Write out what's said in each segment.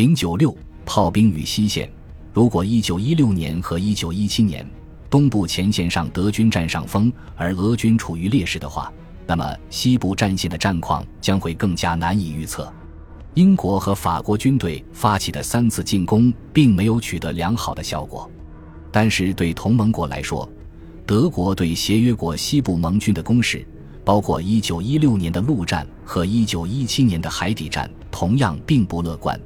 零九六炮兵与西线。如果一九一六年和一九一七年东部前线上德军占上风，而俄军处于劣势的话，那么西部战线的战况将会更加难以预测。英国和法国军队发起的三次进攻并没有取得良好的效果，但是对同盟国来说，德国对协约国西部盟军的攻势，包括1916年的陆战和1917年的海底战，同样并不乐观。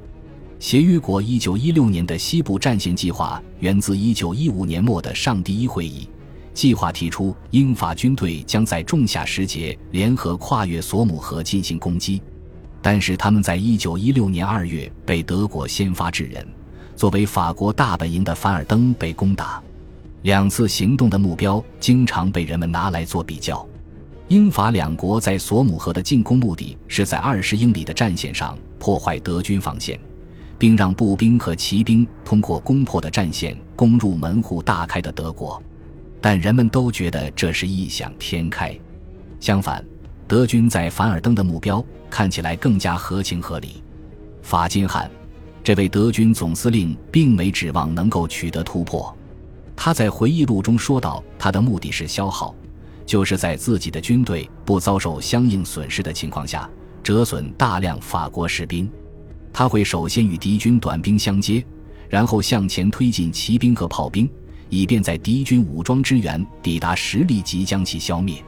协约国1916年的西部战线计划源自1915年末的上第一会议，计划提出英法军队将在仲夏时节联合跨越索姆河进行攻击。但是他们在一九一六年二月被德国先发制人，作为法国大本营的凡尔登被攻打。两次行动的目标经常被人们拿来做比较。英法两国在索姆河的进攻目的是在二十英里的战线上破坏德军防线，并让步兵和骑兵通过攻破的战线攻入门户大开的德国。但人们都觉得这是异想天开。相反。德军在凡尔登的目标看起来更加合情合理。法金汉这位德军总司令并没指望能够取得突破。他在回忆录中说道：“他的目的是消耗，就是在自己的军队不遭受相应损失的情况下，折损大量法国士兵。他会首先与敌军短兵相接，然后向前推进骑兵和炮兵，以便在敌军武装支援抵达时立即将其消灭。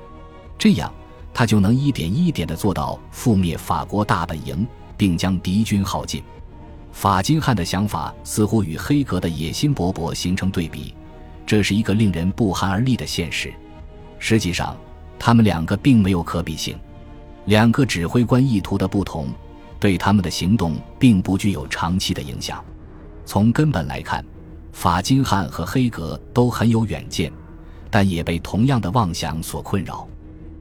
这样。”他就能一点一点地做到覆灭法国大本营，并将敌军耗尽。法金汉的想法似乎与黑格的野心勃勃形成对比，这是一个令人不寒而栗的现实。实际上，他们两个并没有可比性。两个指挥官意图的不同，对他们的行动并不具有长期的影响。从根本来看，法金汉和黑格都很有远见，但也被同样的妄想所困扰。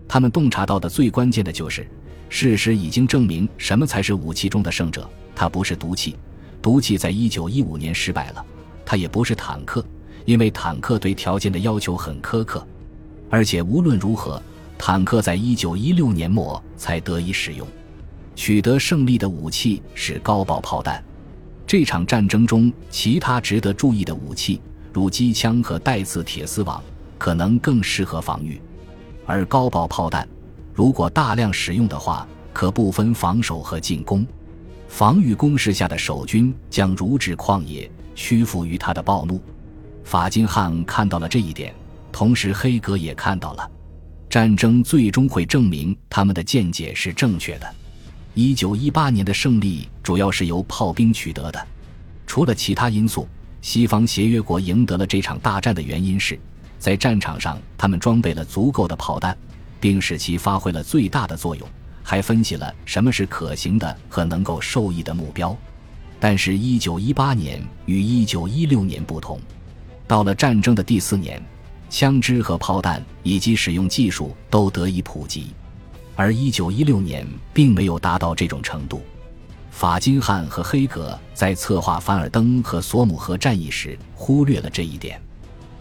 他们洞察到的最关键的就是，事实已经证明什么才是武器中的胜者。它不是毒气，毒气在一九一五年失败了；它也不是坦克，因为坦克对条件的要求很苛刻。而且无论如何，坦克在一九一六年末才得以使用。取得胜利的武器是高爆炮弹。这场战争中，其他值得注意的武器，如机枪和带刺铁丝网，可能更适合防御。而高爆炮弹，如果大量使用的话，可不分防守和进攻。防御攻势下的守军将如指旷野，屈服于他的暴怒。法金汉看到了这一点，同时黑格也看到了。战争最终会证明他们的见解是正确的。一九一八年的胜利主要是由炮兵取得的。除了其他因素，西方协约国赢得了这场大战的原因是。在战场上，他们装备了足够的炮弹，并使其发挥了最大的作用，还分析了什么是可行的和能够受益的目标。但是，1918年与1916年不同，到了战争的第四年，枪支和炮弹以及使用技术都得以普及，而1916年并没有达到这种程度。法金汉和黑格在策划凡尔登和索姆河战役时忽略了这一点。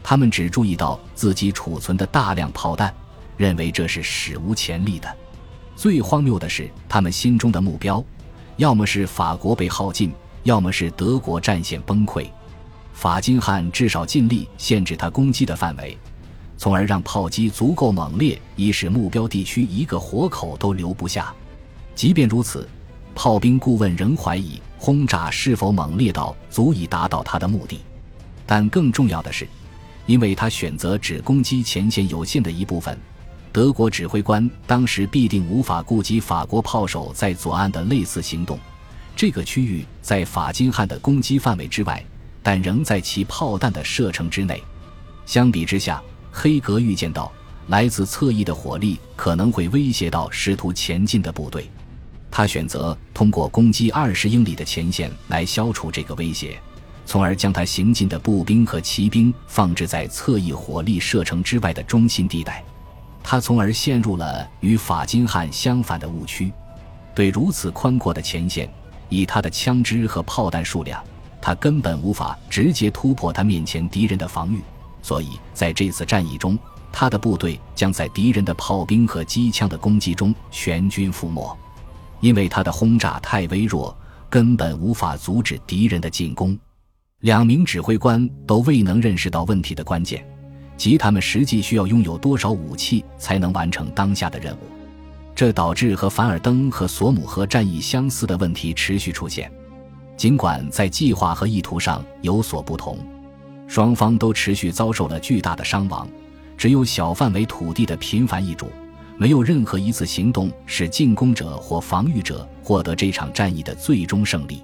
他们只注意到自己储存的大量炮弹，认为这是史无前例的。最荒谬的是，他们心中的目标，要么是法国被耗尽，要么是德国战线崩溃。法金汉至少尽力限制他攻击的范围，从而让炮击足够猛烈，以使目标地区一个活口都留不下。即便如此，炮兵顾问仍怀疑轰炸是否猛烈到足以达到他的目的。但更重要的是。因为他选择只攻击前线有限的一部分，德国指挥官当时必定无法顾及法国炮手在左岸的类似行动。这个区域在法金汉的攻击范围之外，但仍在其炮弹的射程之内。相比之下，黑格预见到来自侧翼的火力可能会威胁到试图前进的部队，他选择通过攻击二十英里的前线来消除这个威胁。从而将他行进的步兵和骑兵放置在侧翼火力射程之外的中心地带，他从而陷入了与法金汉相反的误区。对如此宽阔的前线，以他的枪支和炮弹数量，他根本无法直接突破他面前敌人的防御。所以在这次战役中，他的部队将在敌人的炮兵和机枪的攻击中全军覆没，因为他的轰炸太微弱。根本无法阻止敌人的进攻。两名指挥官都未能认识到问题的关键，即他们实际需要拥有多少武器才能完成当下的任务。这导致和凡尔登和索姆河战役相似的问题持续出现，尽管在计划和意图上有所不同，双方都持续遭受了巨大的伤亡。只有小范围土地的频繁易主，没有任何一次行动使进攻者或防御者获得这场战役的最终胜利。